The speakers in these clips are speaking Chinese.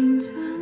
青春。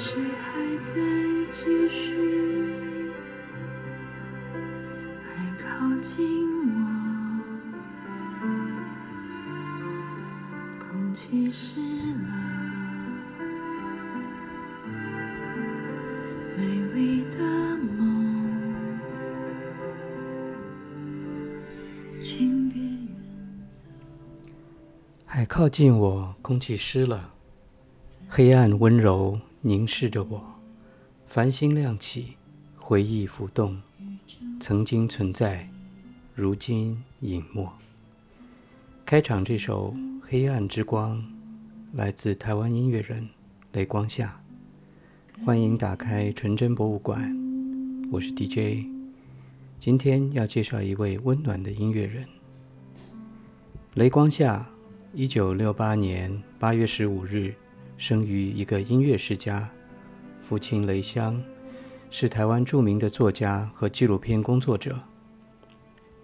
谁还在继续？还靠近我，空气湿了。美丽的梦，请别远走还靠近我，空气湿了，黑暗温柔凝视着我，繁星亮起，回忆浮动，曾经存在，如今隐没。开场这首《黑暗之光》来自台湾音乐人雷光夏，欢迎打开纯真博物馆，我是 DJ，今天要介绍一位温暖的音乐人。雷光夏，一九六八年八月十五日生于一个音乐世家，父亲雷香是台湾著名的作家和纪录片工作者。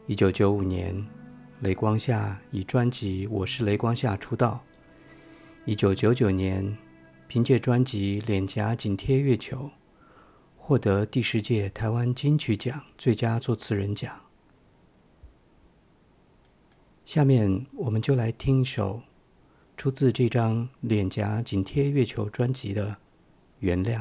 一九九五年，雷光夏以专辑《我是雷光夏》出道。一九九九年，凭借专辑《脸颊紧贴月球》，获得第十届台湾金曲奖最佳作词人奖。下面我们就来听一首出自这张《脸颊紧贴月球》专辑的《原谅》。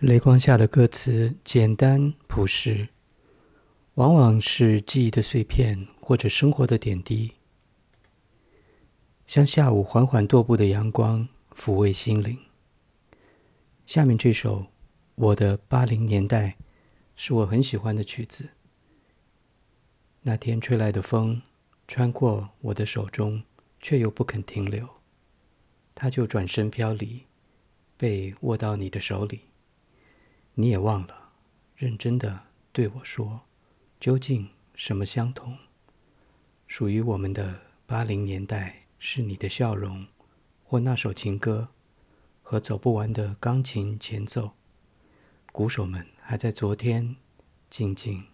雷光下的歌词简单朴实，往往是记忆的碎片或者生活的点滴，像下午缓缓踱步的阳光，抚慰心灵。下面这首《我的八零年代》是我很喜欢的曲子。那天吹来的风，穿过我的手中，却又不肯停留，它就转身飘离，被握到你的手里。你也忘了，认真的对我说，究竟什么相同？属于我们的八零年代，是你的笑容，或那首情歌，和走不完的钢琴前奏。鼓手们还在昨天静静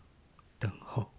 等候。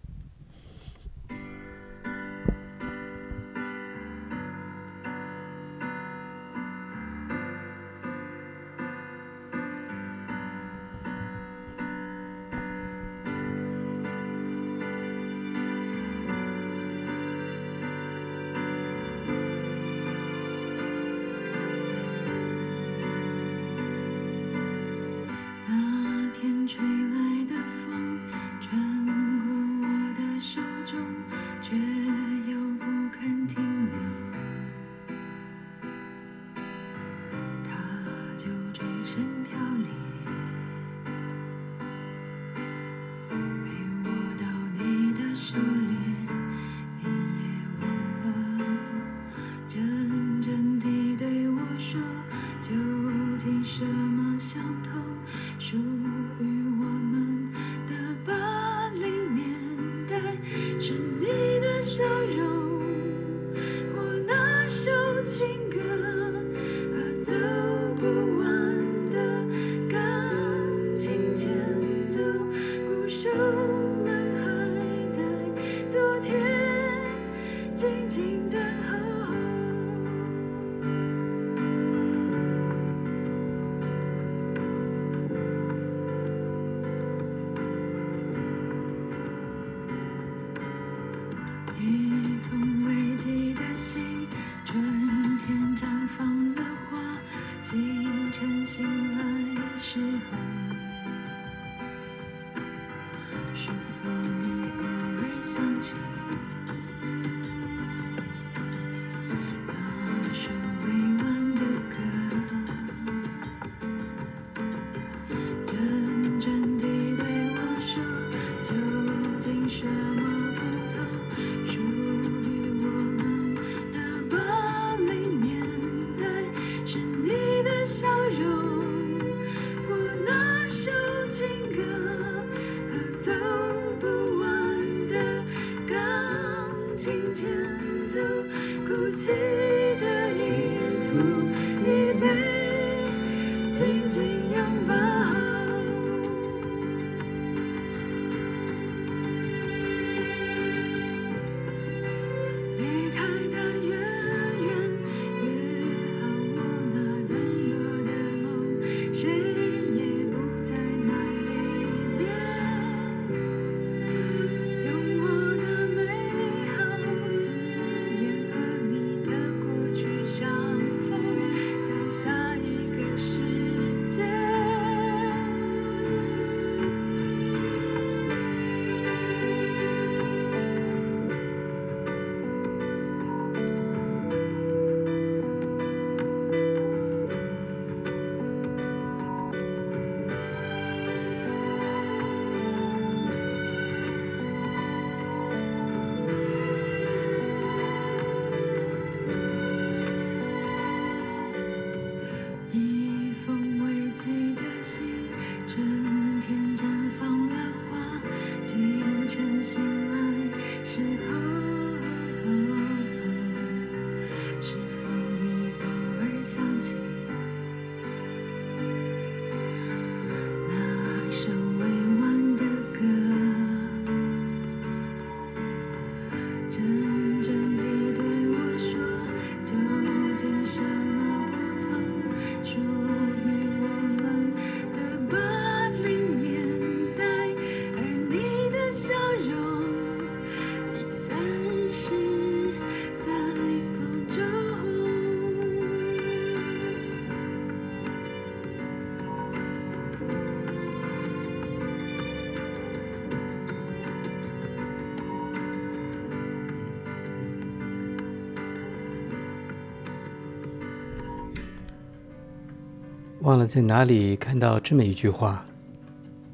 忘了在哪里看到这么一句话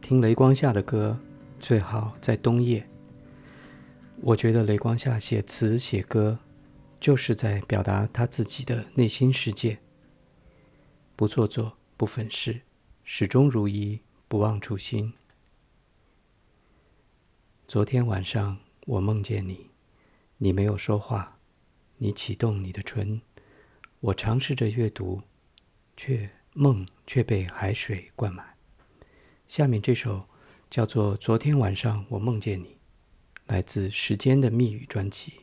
听雷光下的歌最好在冬夜。我觉得雷光下写词写歌就是在表达他自己的内心世界。不做作不粉饰始终如一不忘初心。昨天晚上我梦见你你没有说话你启动你的唇我尝试着阅读却梦却被海水灌满。下面这首叫做昨天晚上我梦见你来自时间的密语专辑。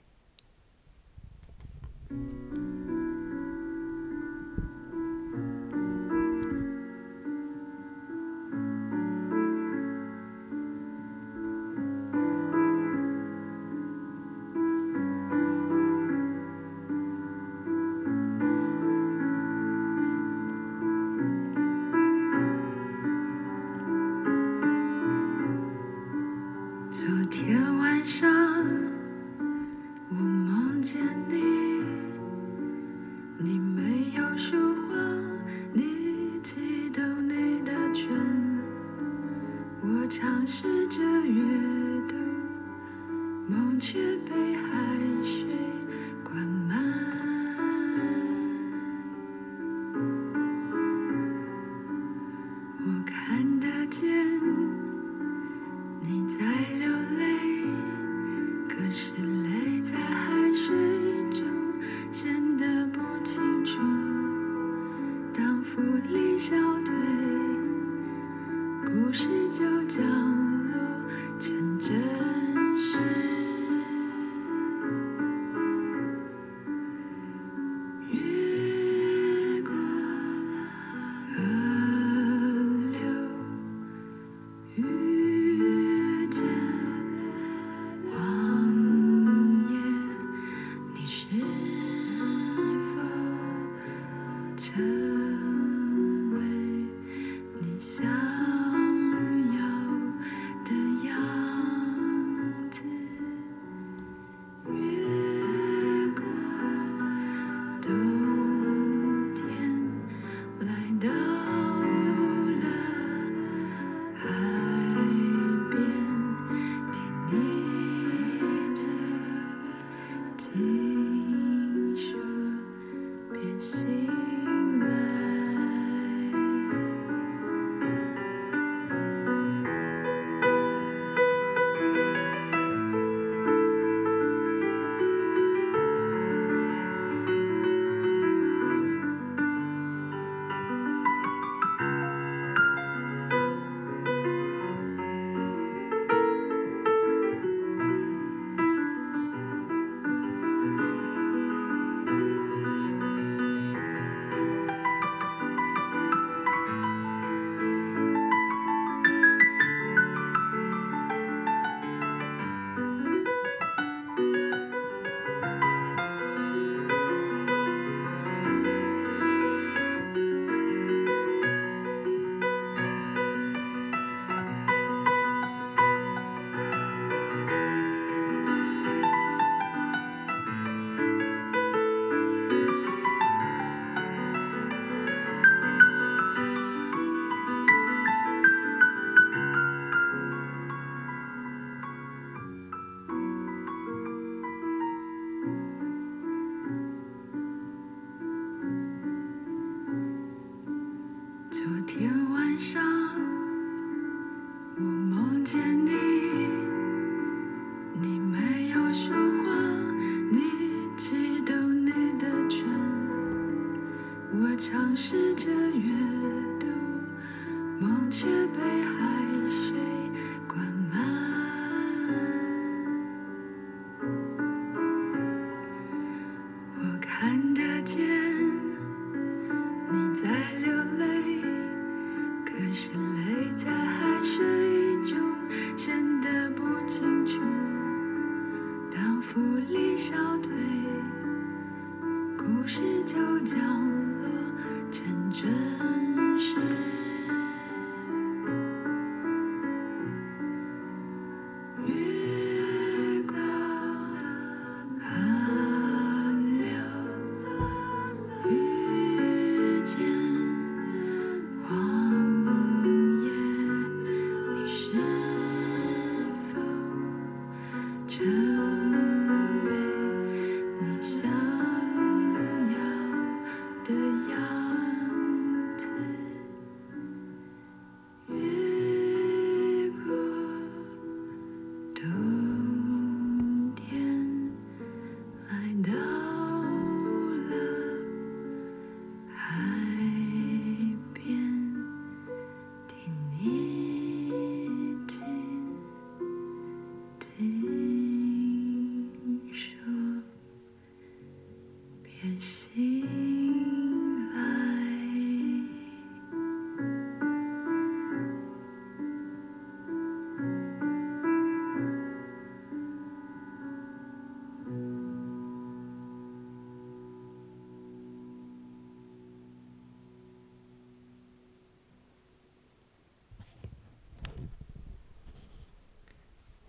梦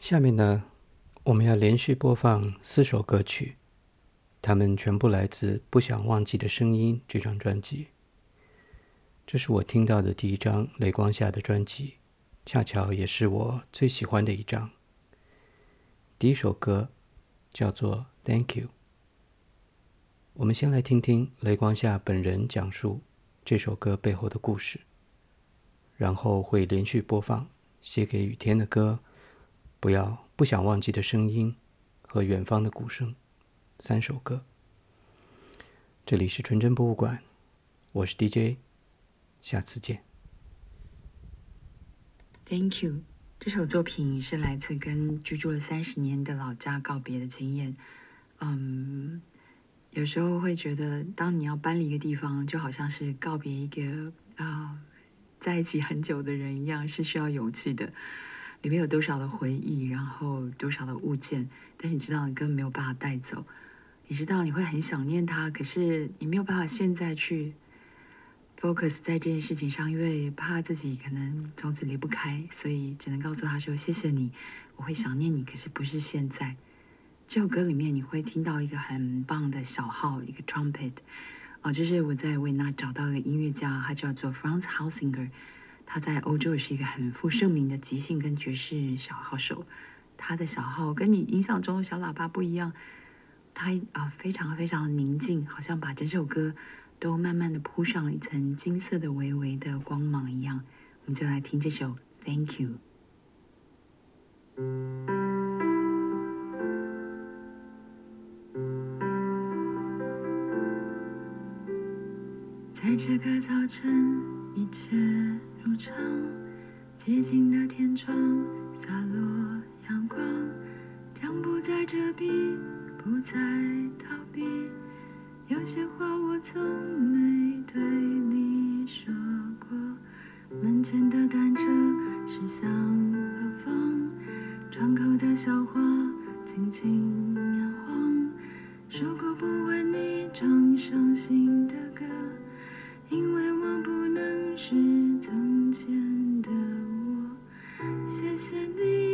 下面呢，我们要连续播放四首歌曲，它们全部来自《不想忘记的声音》这张专辑。这是我听到的第一张雷光下的专辑，恰巧也是我最喜欢的一张。第一首歌叫做《Thank You》。我们先来听听雷光下本人讲述这首歌背后的故事，然后会连续播放写给雨天的歌。不要不想忘记的声音和远方的鼓声，三首歌。这里是纯真博物馆，我是 DJ，下次见。Thank you。这首作品是来自跟居住了三十年的老家告别的经验。嗯，有时候会觉得，当你要搬离一个地方，就好像是告别一个啊在一起很久的人一样，是需要勇气的。里面有多少的回忆，然后多少的物件，但是你知道你根本没有办法带走。你知道你会很想念他，可是你没有办法现在去 focus 在这件事情上，因为怕自己可能从此离不开，所以只能告诉他说：“谢谢你，我会想念你，可是不是现在。”这首歌里面你会听到一个很棒的小号，一个 trumpet，哦，就是我在维纳找到一个音乐家，他叫做 Franz Hausinger。他在欧洲也是一个很负盛名的即兴跟爵士小号手，他的小号跟你印象中的小喇叭不一样，他啊非常非常的宁静，好像把整首歌都慢慢的铺上了一层金色的微微的光芒一样。我们就来听这首《Thank You》。这个早晨，一切。如常，寂静的天窗洒落阳光，将不再遮蔽，不再逃避。有些话我从没对你说过。门前的单车驶向何方？窗口的小花轻轻摇晃。说过不为你唱伤心的歌，因为我不能是。从前的我，谢谢你，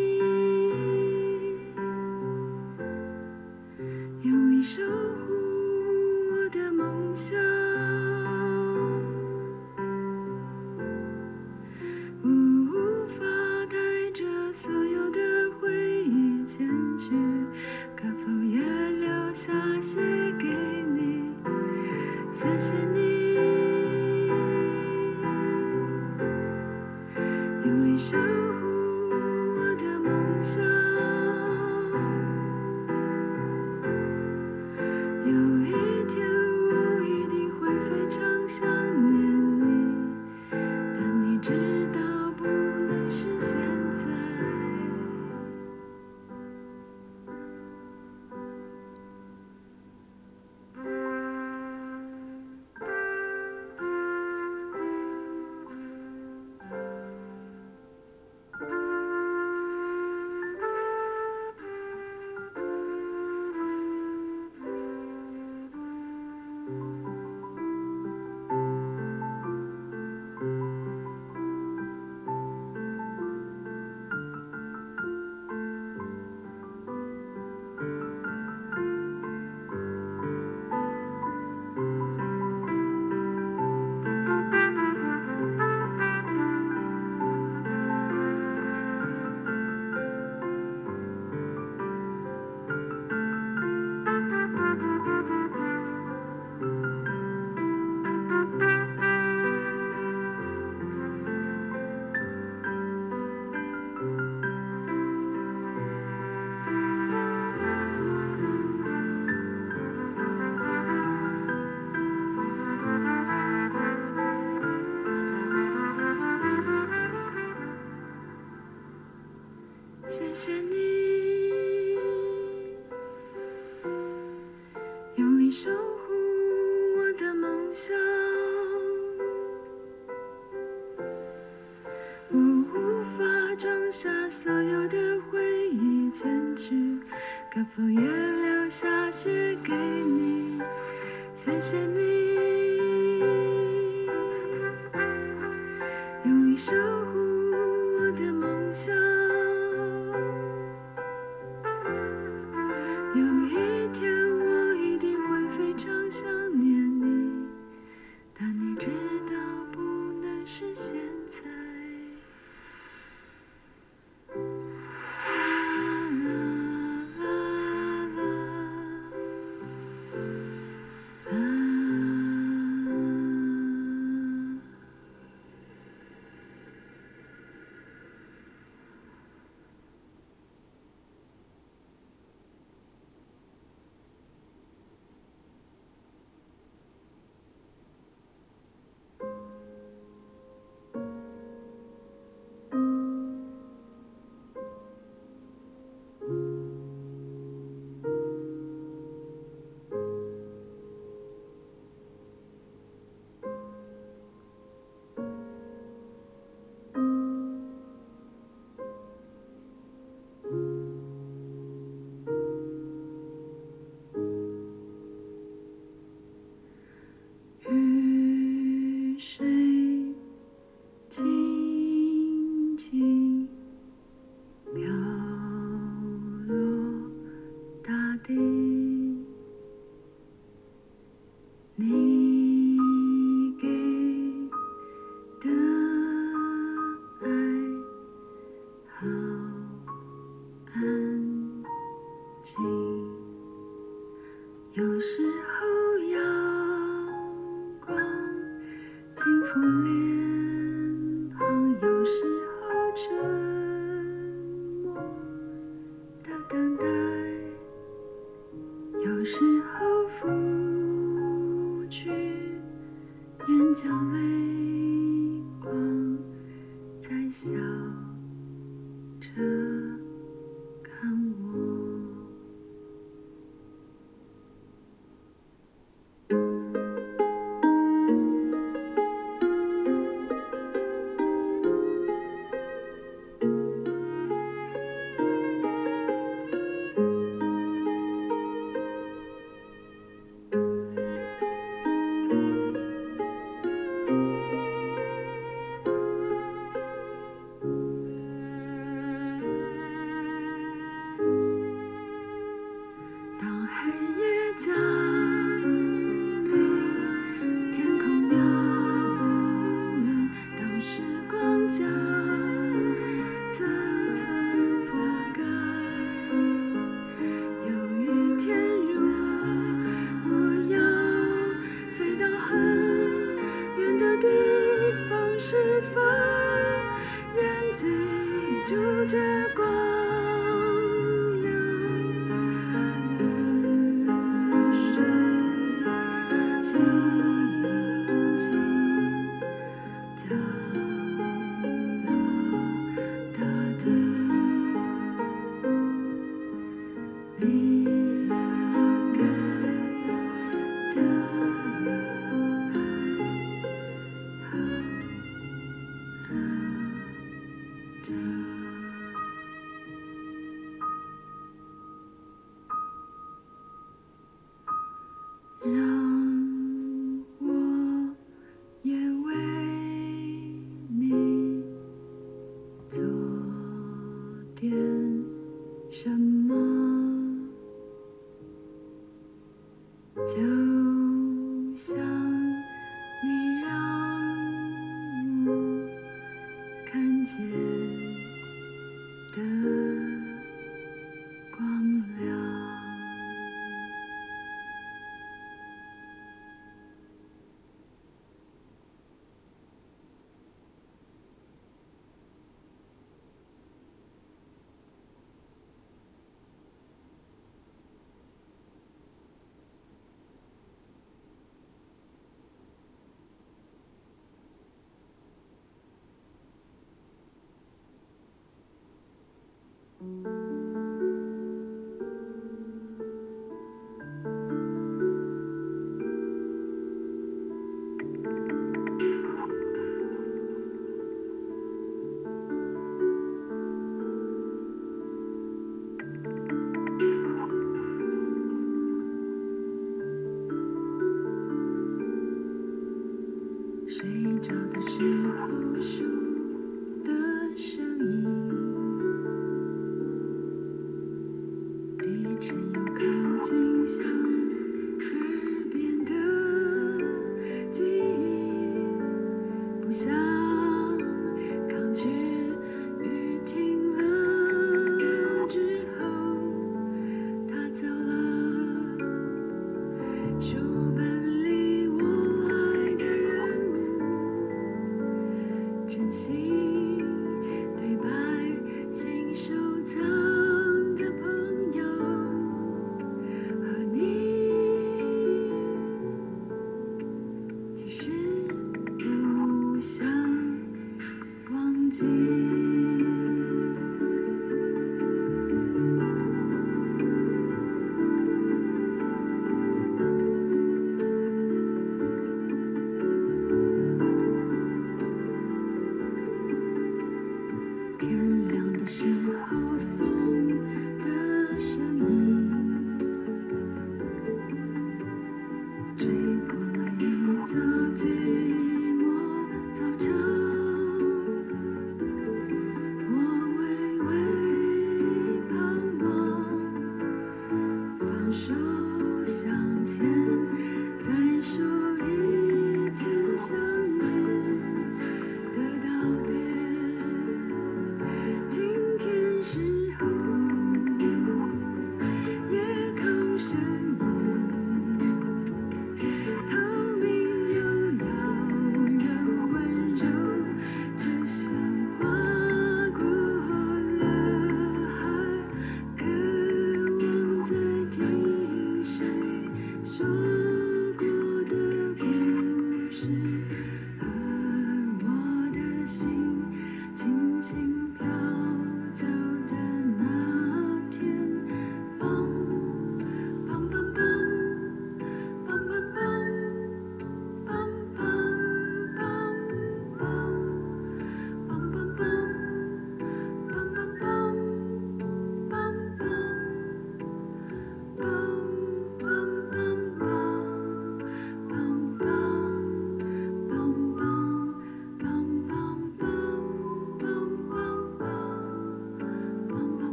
所有的回忆剪去，可否也留下些给你？谢谢你，是。Mm-hmm.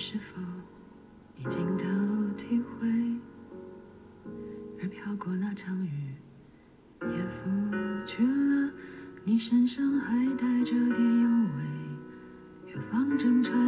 是否已经都体会？而飘过那场雨，也拂去了你身上还带着点幽味，远方正传。